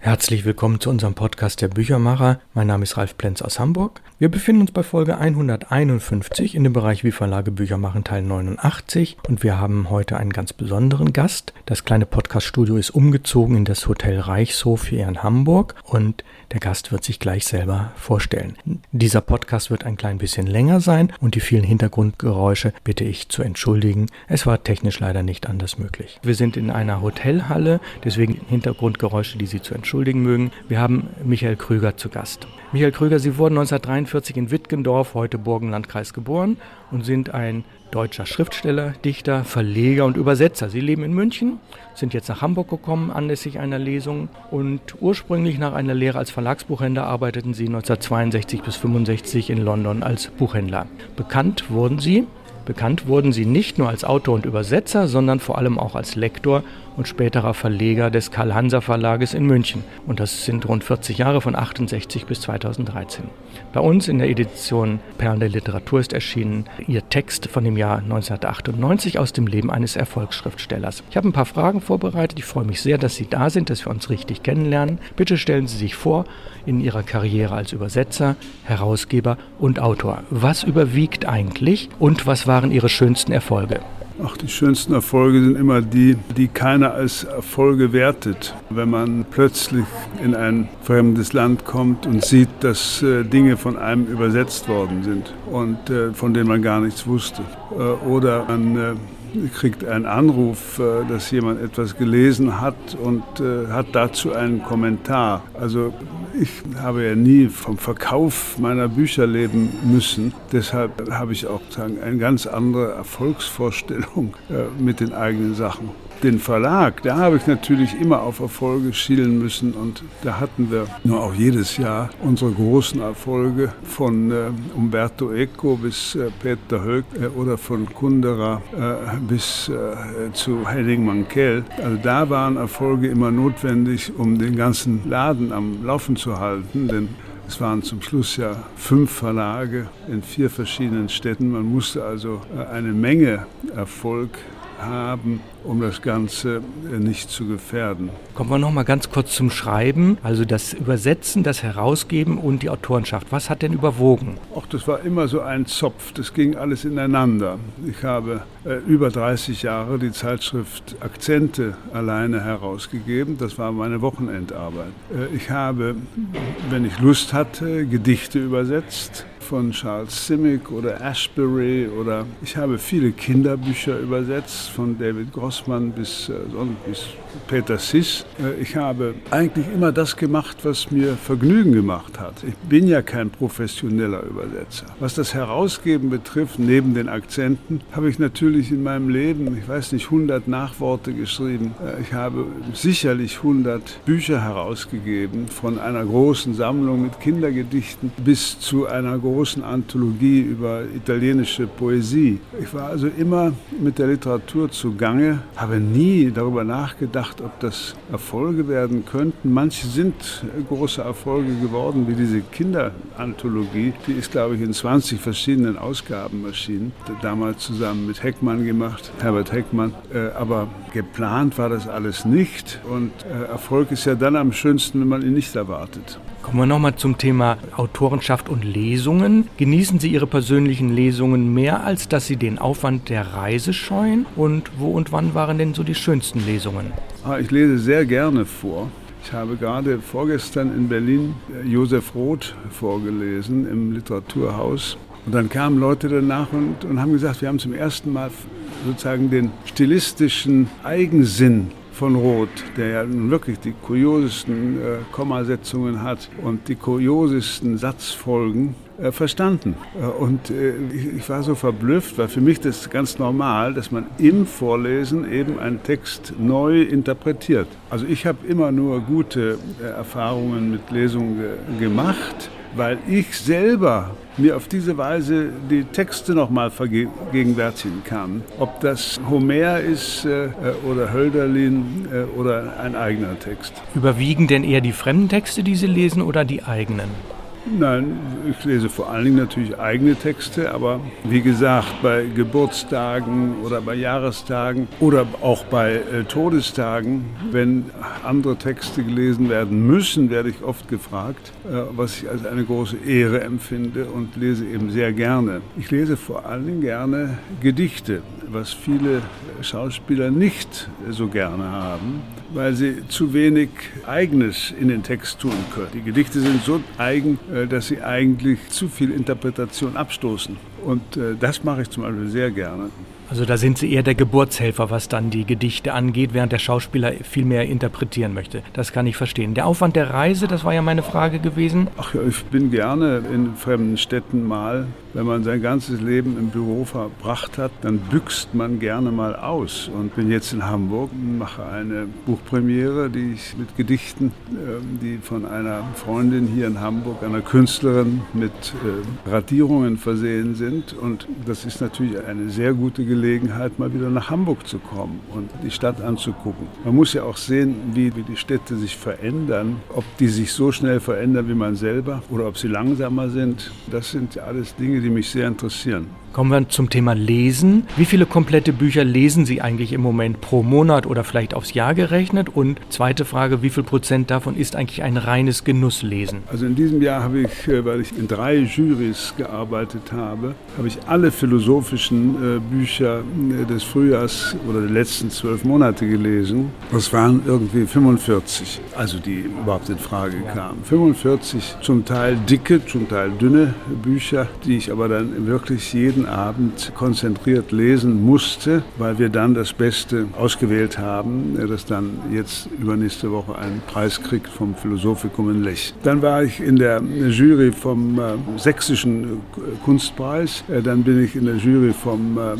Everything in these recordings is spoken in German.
Herzlich willkommen zu unserem Podcast der Büchermacher. Mein Name ist Ralf Plenz aus Hamburg. Wir befinden uns bei Folge 151 in dem Bereich Wie Verlage Bücher machen Teil 89 und wir haben heute einen ganz besonderen Gast. Das kleine Podcaststudio ist umgezogen in das Hotel Reichshof hier in Hamburg und der Gast wird sich gleich selber vorstellen. Dieser Podcast wird ein klein bisschen länger sein und die vielen Hintergrundgeräusche bitte ich zu entschuldigen. Es war technisch leider nicht anders möglich. Wir sind in einer Hotelhalle, deswegen Hintergrundgeräusche, die Sie zu entschuldigen mögen. Wir haben Michael Krüger zu Gast. Michael Krüger, Sie wurden 1943 in Wittgendorf, heute Burgenlandkreis, geboren und sind ein deutscher Schriftsteller, Dichter, Verleger und Übersetzer. Sie leben in München, sind jetzt nach Hamburg gekommen anlässlich einer Lesung und ursprünglich nach einer Lehre als Verlagsbuchhändler arbeiteten sie 1962 bis 1965 in London als Buchhändler. Bekannt wurden sie Bekannt wurden sie nicht nur als Autor und Übersetzer, sondern vor allem auch als Lektor und späterer Verleger des Karl-Hanser Verlages in München. Und das sind rund 40 Jahre von 68 bis 2013. Bei uns in der Edition Perlen der Literatur ist erschienen ihr Text von dem Jahr 1998 aus dem Leben eines Erfolgsschriftstellers. Ich habe ein paar Fragen vorbereitet. Ich freue mich sehr, dass Sie da sind, dass wir uns richtig kennenlernen. Bitte stellen Sie sich vor in Ihrer Karriere als Übersetzer, Herausgeber und Autor. Was überwiegt eigentlich und was waren Ihre schönsten Erfolge? Ach, die schönsten Erfolge sind immer die, die keiner als Erfolge wertet. Wenn man plötzlich in ein fremdes Land kommt und sieht, dass äh, Dinge von einem übersetzt worden sind und äh, von denen man gar nichts wusste. Äh, oder man äh, kriegt einen Anruf, äh, dass jemand etwas gelesen hat und äh, hat dazu einen Kommentar. Also ich habe ja nie vom Verkauf meiner Bücher leben müssen. Deshalb habe ich auch sagen, eine ganz andere Erfolgsvorstellung äh, mit den eigenen Sachen den Verlag, da habe ich natürlich immer auf Erfolge schielen müssen und da hatten wir nur auch jedes Jahr unsere großen Erfolge von äh, Umberto Eco bis äh, Peter Höck äh, oder von Kundera äh, bis äh, zu Henning Mankell. Also da waren Erfolge immer notwendig, um den ganzen Laden am Laufen zu halten, denn es waren zum Schluss ja fünf Verlage in vier verschiedenen Städten. Man musste also äh, eine Menge Erfolg haben, um das Ganze äh, nicht zu gefährden. Kommen wir noch mal ganz kurz zum Schreiben, also das Übersetzen, das Herausgeben und die Autorenschaft. Was hat denn überwogen? Ach, das war immer so ein Zopf, das ging alles ineinander. Ich habe äh, über 30 Jahre die Zeitschrift Akzente alleine herausgegeben, das war meine Wochenendarbeit. Äh, ich habe, wenn ich Lust hatte, Gedichte übersetzt von Charles Simic oder Ashbery oder ich habe viele Kinderbücher übersetzt, von David Grossman bis, äh, bis Peter Siss. Äh, ich habe eigentlich immer das gemacht, was mir Vergnügen gemacht hat. Ich bin ja kein professioneller Übersetzer. Was das Herausgeben betrifft, neben den Akzenten, habe ich natürlich in meinem Leben, ich weiß nicht, 100 Nachworte geschrieben. Äh, ich habe sicherlich 100 Bücher herausgegeben, von einer großen Sammlung mit Kindergedichten bis zu einer großen großen Anthologie über italienische Poesie. Ich war also immer mit der Literatur zugange, habe nie darüber nachgedacht, ob das Erfolge werden könnten. Manche sind große Erfolge geworden, wie diese Kinderanthologie. Die ist, glaube ich, in 20 verschiedenen Ausgaben erschienen. Damals zusammen mit Heckmann gemacht, Herbert Heckmann. Äh, aber geplant war das alles nicht. Und äh, Erfolg ist ja dann am schönsten, wenn man ihn nicht erwartet. Kommen wir nochmal zum Thema Autorenschaft und Lesungen. Genießen Sie Ihre persönlichen Lesungen mehr, als dass Sie den Aufwand der Reise scheuen? Und wo und wann waren denn so die schönsten Lesungen? Ah, ich lese sehr gerne vor. Ich habe gerade vorgestern in Berlin äh, Josef Roth vorgelesen im Literaturhaus. Und dann kamen Leute danach und, und haben gesagt, wir haben zum ersten Mal sozusagen den stilistischen Eigensinn von Roth, der ja nun wirklich die kuriosesten äh, Kommasetzungen hat und die kuriosesten Satzfolgen, äh, verstanden. Äh, und äh, ich, ich, war so verblüfft, weil für mich das ganz normal, dass man im Vorlesen eben einen Text neu interpretiert. Also ich habe immer nur gute äh, Erfahrungen mit Lesungen gemacht weil ich selber mir auf diese Weise die Texte nochmal vergegenwärtigen kann. Ob das Homer ist äh, oder Hölderlin äh, oder ein eigener Text. Überwiegen denn eher die fremden Texte, die Sie lesen, oder die eigenen? Nein, ich lese vor allen Dingen natürlich eigene Texte, aber wie gesagt, bei Geburtstagen oder bei Jahrestagen oder auch bei äh, Todestagen, wenn andere Texte gelesen werden müssen, werde ich oft gefragt, äh, was ich als eine große Ehre empfinde und lese eben sehr gerne. Ich lese vor allen Dingen gerne Gedichte, was viele Schauspieler nicht so gerne haben weil sie zu wenig Eigenes in den Text tun können. Die Gedichte sind so eigen, äh, dass sie eigentlich zu viel Interpretation abstoßen. Und äh, das mache ich zum Beispiel sehr gerne. Also da sind Sie eher der Geburtshelfer, was dann die Gedichte angeht, während der Schauspieler viel mehr interpretieren möchte. Das kann ich verstehen. Der Aufwand der Reise, das war ja meine Frage gewesen. Ach ja, ich bin gerne in fremden Städten mal. Wenn man sein ganzes Leben im Büro verbracht hat, dann büxt man gerne mal aus. Und bin jetzt in Hamburg, mache eine Buchpremiere, die ich mit Gedichten, ähm, die von einer Freundin hier in Hamburg, einer Künstlerin mit äh, Radierungen versehen sind. Und das ist natürlich eine sehr gute Gelegenheit mal wieder nach Hamburg zu kommen und die Stadt anzugucken. Man muss ja auch sehen, wie, die Städte sich verändern, ob die sich so schnell verändern wie man selber oder ob sie langsamer sind. Das sind alles Dinge, die mich sehr interessieren. Kommen wir zum Thema Lesen. Wie viele komplette Bücher lesen Sie eigentlich im Moment pro Monat oder vielleicht aufs Jahr gerechnet? Und zweite Frage, wie viel Prozent davon ist eigentlich ein reines Genusslesen? Also in diesem Jahr habe ich, äh, weil ich in drei Jurys gearbeitet habe, habe ich alle philosophischen äh, Bücher äh, des Frühjahrs oder der letzten zwölf Monate gelesen. Das waren irgendwie 45, also die überhaupt in Frage kamen. 45 zum Teil dicke, zum Teil dünne Bücher, die ich aber dann wirklich jeden Abend konzentriert lesen musste, weil wir dann das Beste ausgewählt haben, das dann jetzt übernächste Woche einen Preis kriegt vom Philosophikum in Lech. Dann war ich in der Jury vom äh, Sächsischen Kunstpreis, äh, dann bin ich in der Jury vom äh,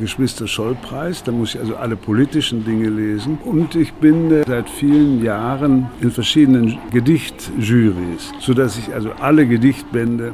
Geschwister Scholl-Preis, da muss ich also alle politischen Dinge lesen und ich bin seit vielen Jahren in verschiedenen Gedichtjurys, sodass ich also alle Gedichtbände,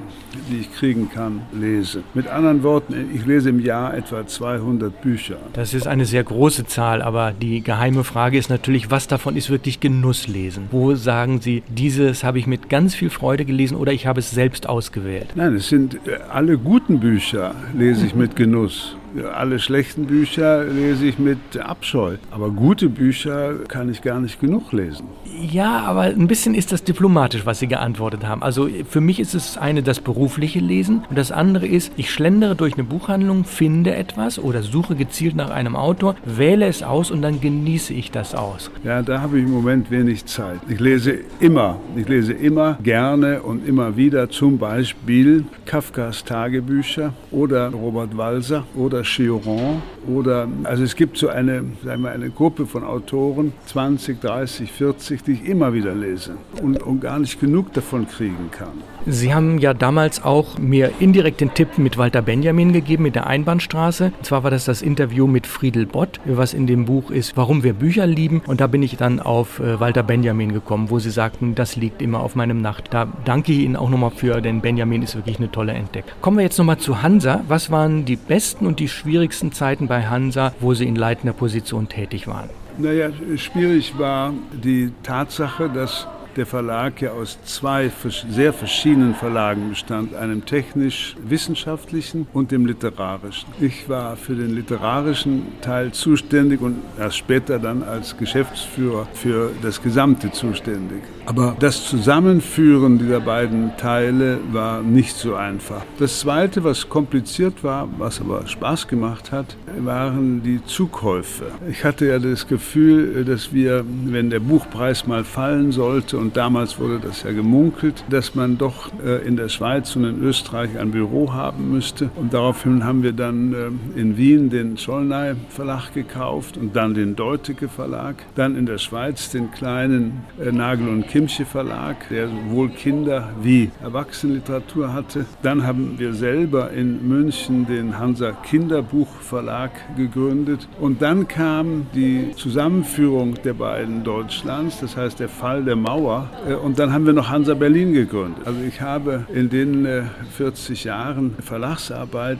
die ich kriegen kann, lese. Mit anderen Worten, ich lese im Jahr etwa 200 Bücher. Das ist eine sehr große Zahl, aber die geheime Frage ist natürlich, was davon ist wirklich Genusslesen? Wo sagen Sie, dieses habe ich mit ganz viel Freude gelesen oder ich habe es selbst ausgewählt? Nein, es sind äh, alle guten Bücher, lese ich mit Genuss. Alle schlechten Bücher lese ich mit Abscheu. Aber gute Bücher kann ich gar nicht genug lesen. Ja, aber ein bisschen ist das diplomatisch, was Sie geantwortet haben. Also für mich ist es eine das berufliche Lesen und das andere ist, ich schlendere durch eine Buchhandlung, finde etwas oder suche gezielt nach einem Autor, wähle es aus und dann genieße ich das aus. Ja, da habe ich im Moment wenig Zeit. Ich lese immer, ich lese immer gerne und immer wieder zum Beispiel Kafkas Tagebücher oder Robert Walser oder Chiron oder also es gibt so eine, sagen wir, eine Gruppe von Autoren, 20, 30, 40, die ich immer wieder lese und, und gar nicht genug davon kriegen kann. Sie haben ja damals auch mir indirekt den Tipp mit Walter Benjamin gegeben, mit der Einbahnstraße. Und zwar war das das Interview mit Friedel Bott, was in dem Buch ist, Warum wir Bücher lieben. Und da bin ich dann auf äh, Walter Benjamin gekommen, wo Sie sagten, das liegt immer auf meinem Nacht. Da danke ich Ihnen auch nochmal für, denn Benjamin ist wirklich eine tolle Entdeckung. Kommen wir jetzt nochmal zu Hansa. Was waren die besten und die schwierigsten Zeiten bei Hansa, wo Sie in leitender Position tätig waren? Naja, schwierig war die Tatsache, dass der Verlag ja aus zwei sehr verschiedenen Verlagen bestand, einem technisch-wissenschaftlichen und dem literarischen. Ich war für den literarischen Teil zuständig und erst später dann als Geschäftsführer für das Gesamte zuständig. Aber das Zusammenführen dieser beiden Teile war nicht so einfach. Das Zweite, was kompliziert war, was aber Spaß gemacht hat, waren die Zukäufe. Ich hatte ja das Gefühl, dass wir, wenn der Buchpreis mal fallen sollte, und damals wurde das ja gemunkelt, dass man doch äh, in der Schweiz und in Österreich ein Büro haben müsste. Und daraufhin haben wir dann äh, in Wien den Schollnay Verlag gekauft und dann den Deutecke Verlag. Dann in der Schweiz den kleinen äh, Nagel und Kimche Verlag, der sowohl Kinder- wie Erwachsenenliteratur hatte. Dann haben wir selber in München den Hansa Kinderbuchverlag gegründet. Und dann kam die Zusammenführung der beiden Deutschlands, das heißt der Fall der Mauer. Äh, und dann haben wir noch Hansa Berlin gegründet. Also ich habe in den 40 äh, Jahren Verlagsarbeit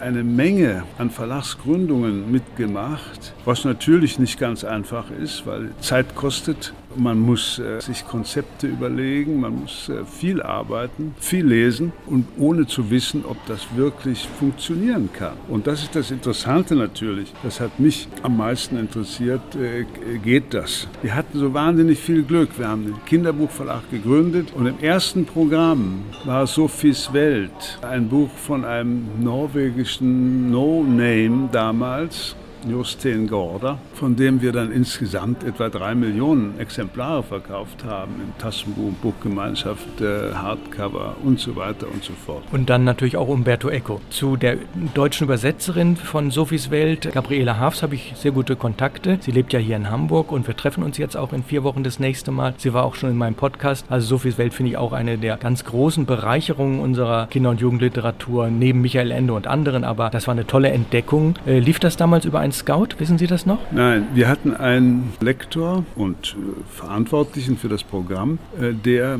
eine Menge an Verlagsgründungen mitgemacht, was natürlich nicht ganz einfach ist, weil Zeit kostet Man muss äh, sich Konzepte überlegen, man muss äh, viel arbeiten, viel lesen und ohne zu wissen, ob das wirklich funktionieren kann. Und das ist das Interessante natürlich. Das hat mich am meisten interessiert. Äh, geht das? Wir hatten so wahnsinnig viel Glück. Wir haben den Kinderbuchverlag gegründet und im ersten Programm war Sophies Welt, ein Buch von einem norwegischen No-Name damals, Justin Gorder, von dem wir dann insgesamt etwa drei Millionen Exemplare verkauft haben in Taschenbuch, Buchgemeinschaft, äh, Hardcover und so weiter und so fort. Und dann natürlich auch Umberto Eco. Zu der deutschen Übersetzerin von Sophies Welt, Gabriela Hafs, habe ich sehr gute Kontakte. Sie lebt ja hier in Hamburg und wir treffen uns jetzt auch in vier Wochen das nächste Mal. Sie war auch schon in meinem Podcast. Also Sophies Welt finde ich auch eine der ganz großen Bereicherungen unserer Kinder- und Jugendliteratur, neben Michael Ende und anderen. Aber das war eine tolle Entdeckung. Äh, lief das damals über ein Scout? Wissen Sie das noch? Nein, wir hatten einen Lektor und äh, Verantwortlichen für das Programm, äh, der äh,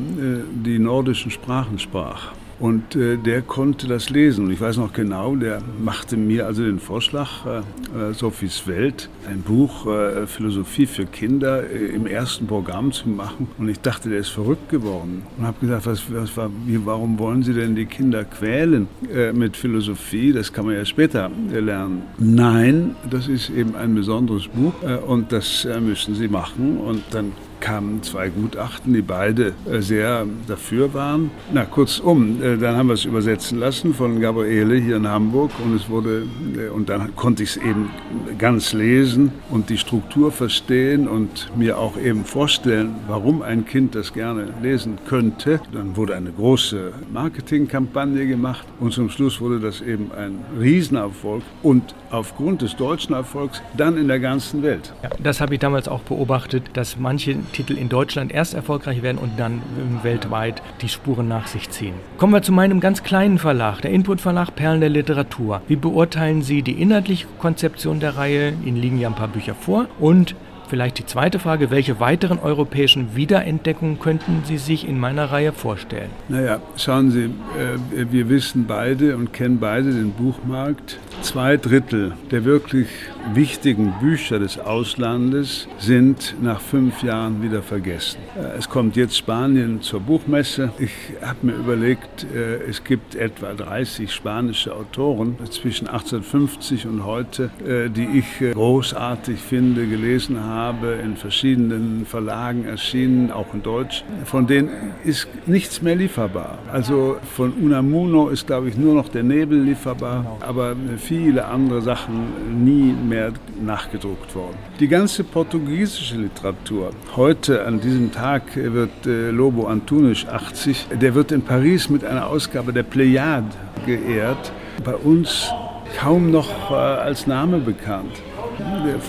die nordischen Sprachen sprach. Und äh, der konnte das lesen. Und ich weiß noch genau, der machte mir also den Vorschlag, äh, äh Sophies Welt, ein Buch äh, Philosophie für Kinder äh, im ersten Programm zu machen. Und ich dachte, der ist verrückt geworden. Und habe gesagt, was, was war, wie, warum wollen Sie denn die Kinder quälen äh, mit Philosophie? Das kann man ja später lernen. Nein, das ist eben ein besonderes Buch und das müssen Sie machen. Und dann kamen zwei Gutachten, die beide äh, sehr dafür waren. Na, kurzum, äh, dann haben wir es übersetzen lassen von Gabriele hier in Hamburg und es wurde, äh, und dann konnte ich es eben ganz lesen und die Struktur verstehen und mir auch eben vorstellen, warum ein Kind das gerne lesen könnte. Dann wurde eine große Marketingkampagne gemacht und zum Schluss wurde das eben ein Riesenerfolg und aufgrund des deutschen Erfolgs dann in der ganzen Welt. Ja, das habe ich damals auch beobachtet, dass manche Titel in Deutschland erst erfolgreich werden und dann weltweit die Spuren nach sich ziehen. Kommen wir zu meinem ganz kleinen Verlag, der Input Verlag Perlen der Literatur. Wie beurteilen Sie die inhaltliche Konzeption der Reihe? Ihnen liegen ja ein paar Bücher vor. Und Vielleicht die zweite Frage, welche weiteren europäischen Wiederentdeckungen könnten Sie sich in meiner Reihe vorstellen? Naja, schauen Sie, äh, wir wissen beide und kennen beide den Buchmarkt. Zwei Drittel der wirklich wichtigen Bücher des Auslandes sind nach fünf Jahren wieder vergessen. Äh, es kommt jetzt Spanien zur Buchmesse. Ich habe mir überlegt, äh, es gibt etwa 30 spanische Autoren zwischen 1850 und heute, die ich großartig finde, gelesen habe, in verschiedenen Verlagen erschienen, auch in Deutsch. Von denen ist nichts mehr lieferbar. Also von Unamuno ist, glaube ich, nur noch der Nebel lieferbar, aber viele andere Sachen nie mehr nachgedruckt worden. Die ganze portugiesische Literatur, heute an diesem Tag wird äh, Lobo Antunes 80, der wird in Paris mit einer Ausgabe der Pleiade geehrt. Bei uns kaum noch äh, als Name bekannt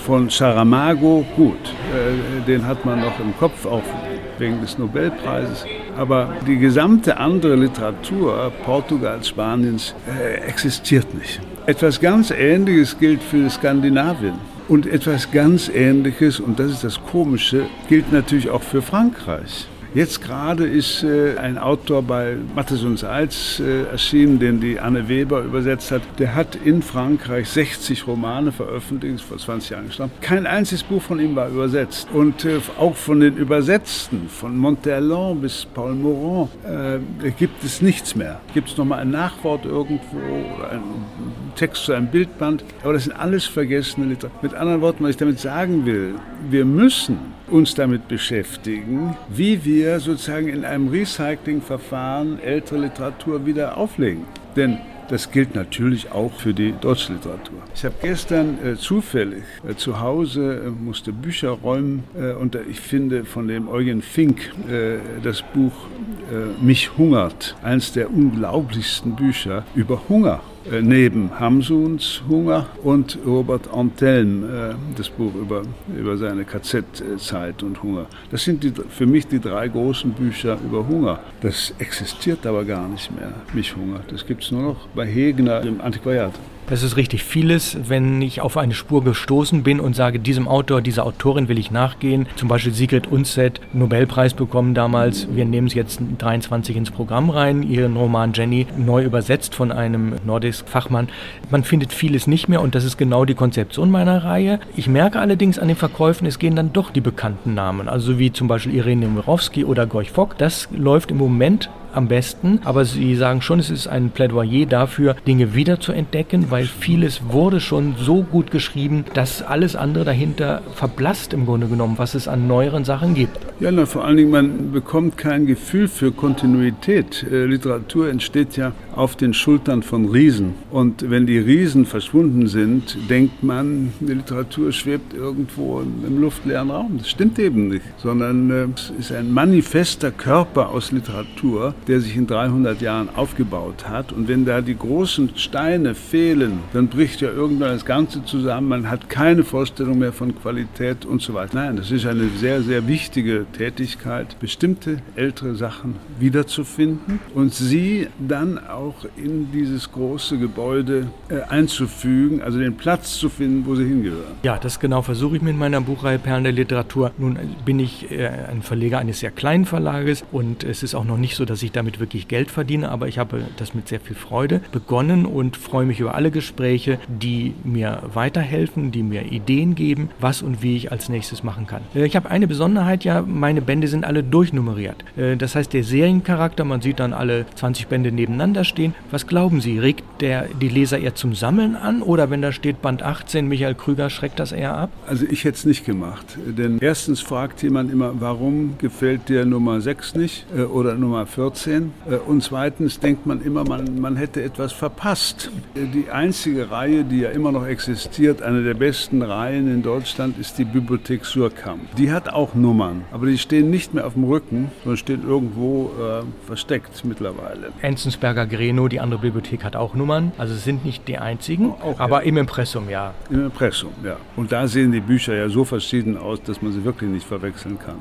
von Saramago, gut, äh, den hat man noch im Kopf, auch wegen des Nobelpreises. Aber die gesamte andere Literatur Portugals, Spaniens äh, existiert nicht. Etwas ganz Ähnliches gilt für Skandinavien. Und etwas ganz Ähnliches, und das ist das Komische, gilt natürlich auch für Frankreich. Jetzt gerade ist äh, ein Autor bei Mattes und Salz äh, erschienen, den die Anne Weber übersetzt hat. Der hat in Frankreich 60 Romane veröffentlicht, vor 20 Jahren gestorben. Kein einziges Buch von ihm war übersetzt. Und äh, auch von den Übersetzten, von Monterland bis Paul Morand, äh, gibt es nichts mehr. Gibt es nochmal ein Nachwort irgendwo oder ein Text zu einem Bildband? Aber das sind alles vergessene Literatur. Mit anderen Worten, was ich damit sagen will, wir müssen uns damit beschäftigen, wie wir sozusagen in einem Recyclingverfahren ältere Literatur wieder auflegen. Denn das gilt natürlich auch für die deutsche Literatur. Ich habe gestern äh, zufällig äh, zu Hause äh, musste Bücher räumen äh, und ich finde von dem Eugen Fink äh, das Buch äh, Mich hungert, eines der unglaublichsten Bücher über Hunger. Äh, neben Hamsuns Hunger und Robert Antelm, äh, das Buch über, über seine KZ-Zeit und Hunger. Das sind die, für mich die drei großen Bücher über Hunger. Das existiert aber gar nicht mehr, mich Hunger. Das gibt es nur noch bei Hegner im Antiquariat. Das ist richtig vieles, wenn ich auf eine Spur gestoßen bin und sage, diesem Autor, dieser Autorin will ich nachgehen. Zum Beispiel Sigrid Unset, Nobelpreis bekommen damals. Wir nehmen es jetzt 23 ins Programm rein. Ihren Roman Jenny, neu übersetzt von einem Nordisk-Fachmann. Man findet vieles nicht mehr und das ist genau die Konzeption meiner Reihe. Ich merke allerdings an den Verkäufen, es gehen dann doch die bekannten Namen. Also wie zum Beispiel Irene Mirowski oder Gorch Fock. Das läuft im Moment am besten. Aber Sie sagen schon, es ist ein Plädoyer dafür, Dinge wieder zu entdecken, weil vieles wurde schon so gut geschrieben, dass alles andere dahinter verblasst im Grunde genommen, was es an neueren Sachen gibt. Ja, na, vor allen Dingen, man bekommt kein Gefühl für Kontinuität. Äh, Literatur entsteht ja auf den Schultern von Riesen. Und wenn die Riesen verschwunden sind, denkt man, die Literatur schwebt irgendwo im luftleeren Raum. Das stimmt eben nicht, sondern äh, es ist ein manifester Körper aus Literatur, der sich in 300 Jahren aufgebaut hat. Und wenn da die großen Steine fehlen, dann bricht ja irgendwann das Ganze zusammen. Man hat keine Vorstellung mehr von Qualität und so weiter. Nein, das ist eine sehr, sehr wichtige Tätigkeit, bestimmte ältere Sachen wiederzufinden und sie dann auch in dieses große Gebäude äh, einzufügen, also den Platz zu finden, wo sie hingehören. Ja, das genau versuche ich mit meiner Buchreihe Perlen der Literatur. Nun bin ich äh, ein Verleger eines sehr kleinen Verlages und es ist auch noch nicht so, dass ich ich damit wirklich Geld verdiene, aber ich habe das mit sehr viel Freude begonnen und freue mich über alle Gespräche, die mir weiterhelfen, die mir Ideen geben, was und wie ich als nächstes machen kann. Äh, ich habe eine Besonderheit ja, meine Bände sind alle durchnummeriert. Äh, das heißt, der Seriencharakter, man sieht dann alle 20 Bände nebeneinander stehen. Was glauben Sie, regt der die Leser eher zum Sammeln an oder wenn da steht Band 18 Michael Krüger, schreckt das eher ab? Also ich hätte es nicht gemacht, denn erstens fragt jemand immer, warum gefällt dir Nummer 6 nicht äh, oder Nummer 14? 14. Äh, und zweitens denkt man immer, man, man hätte etwas verpasst. Äh, die einzige Reihe, die ja immer noch existiert, eine der besten Reihen in Deutschland, ist die Bibliothek Surkamp. Die hat auch Nummern, aber die stehen nicht mehr auf dem Rücken, sondern stehen irgendwo äh, versteckt mittlerweile. Enzensberger Greno, die andere Bibliothek, hat auch Nummern. Also es sind nicht die einzigen, auch, aber ja. im Impressum, ja. Im Impressum, ja. Und da sehen die Bücher ja so verschieden aus, dass man sie wirklich nicht verwechseln kann.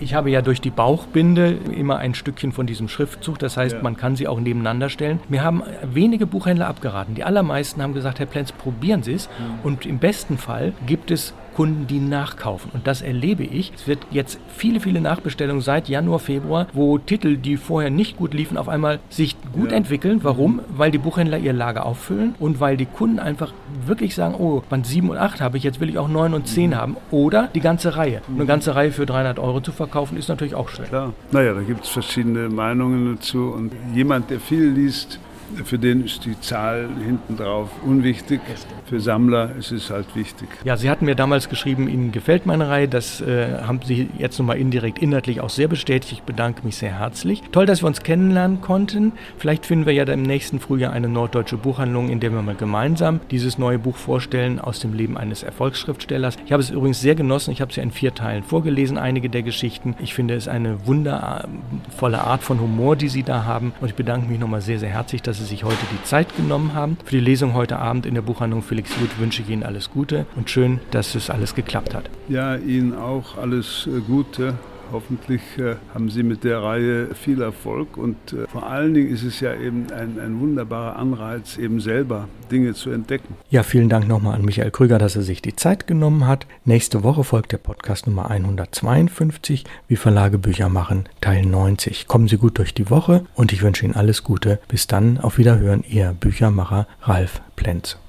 ich habe ja durch die Bauchbinde immer ein Stückchen von diesem diesem Schriftzug. Das heißt, ja. man kann sie auch nebeneinander stellen. Mir haben wenige Buchhändler abgeraten. Die allermeisten haben gesagt, Herr Plenz, probieren Sie es. Mhm. Und im besten Fall gibt es Kunden, die nachkaufen. Und das erlebe ich. Es wird jetzt viele, viele Nachbestellungen seit Januar, Februar, wo Titel, die vorher nicht gut liefen, auf einmal sich gut ja. entwickeln. Warum? Weil die Buchhändler ihr Lager auffüllen und weil die Kunden einfach wirklich sagen, oh, Band 7 und 8 habe ich, jetzt will ich auch 9 und 10 mhm. haben. Oder die ganze Reihe. Mhm. Eine ganze Reihe für 300 Euro zu verkaufen, ist natürlich auch schwer. Klar. Naja, da gibt es verschiedene Meinungen dazu. Und jemand, der viel liest, für den ist die Zahl hinten drauf unwichtig. Für Sammler ist es halt wichtig. Ja, Sie hatten mir damals geschrieben, Ihnen gefällt meine Reihe. Das äh, haben Sie jetzt nochmal indirekt inhaltlich auch sehr bestätigt. Ich bedanke mich sehr herzlich. Toll, dass wir uns kennenlernen konnten. Vielleicht finden wir ja im nächsten Frühjahr eine norddeutsche Buchhandlung, in der wir mal gemeinsam dieses neue Buch vorstellen aus dem Leben eines Erfolgsschriftstellers. Ich habe es übrigens sehr genossen. Ich habe es ja in vier Teilen vorgelesen, einige der Geschichten. Ich finde es eine wundervolle Art von Humor, die Sie da haben. Und ich bedanke mich nochmal sehr, sehr herzlich, dass dass Sie sich heute die Zeit genommen haben. Für die Lesung heute Abend in der Buchhandlung Felix Jud wünsche ich Ihnen alles Gute und schön, dass es alles geklappt hat. Ja, Ihnen auch alles äh, Gute. Hoffentlich äh, haben Sie mit der Reihe viel Erfolg und äh, vor allen Dingen ist es ja eben ein, ein wunderbarer Anreiz, eben selber Dinge zu entdecken. Ja, vielen Dank nochmal an Michael Krüger, dass er sich die Zeit genommen hat. Nächste Woche folgt der Podcast Nummer 152, wie Verlage Bücher machen, Teil 90. Kommen Sie gut durch die Woche und ich wünsche Ihnen alles Gute. Bis dann, auf Wiederhören, Ihr Büchermacher Ralf Plenz.